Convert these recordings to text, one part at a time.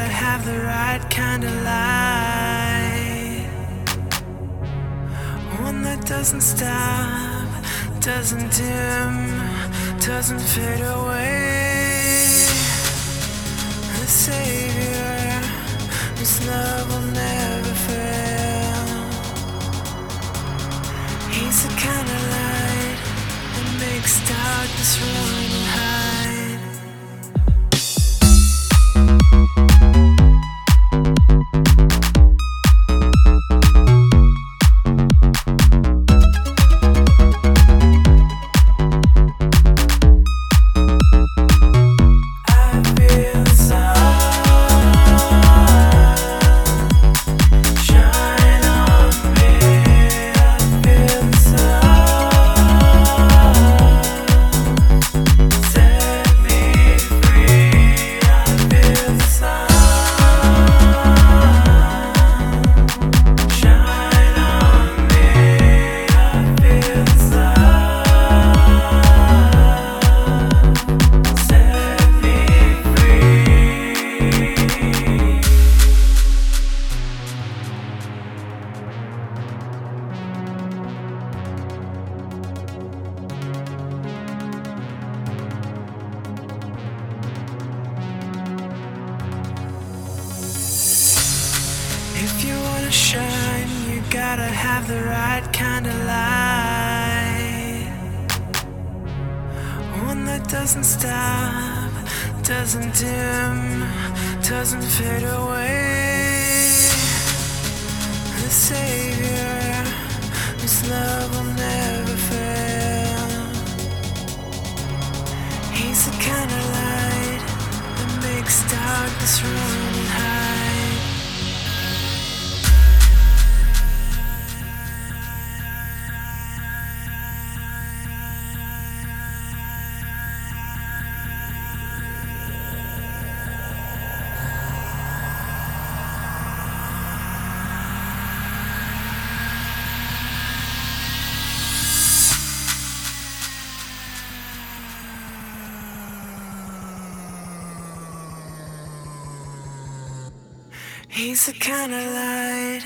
have the right kind of light. One that doesn't stop, doesn't dim, doesn't fade away. The Savior, whose love will never fail. He's the kind of light that makes darkness run and I gotta have the right kind of light. One that doesn't stop, doesn't dim, doesn't fade away. The Savior, whose love will never fail. He's the kind of light that makes darkness run He's the kind of light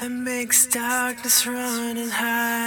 that makes darkness run and hide.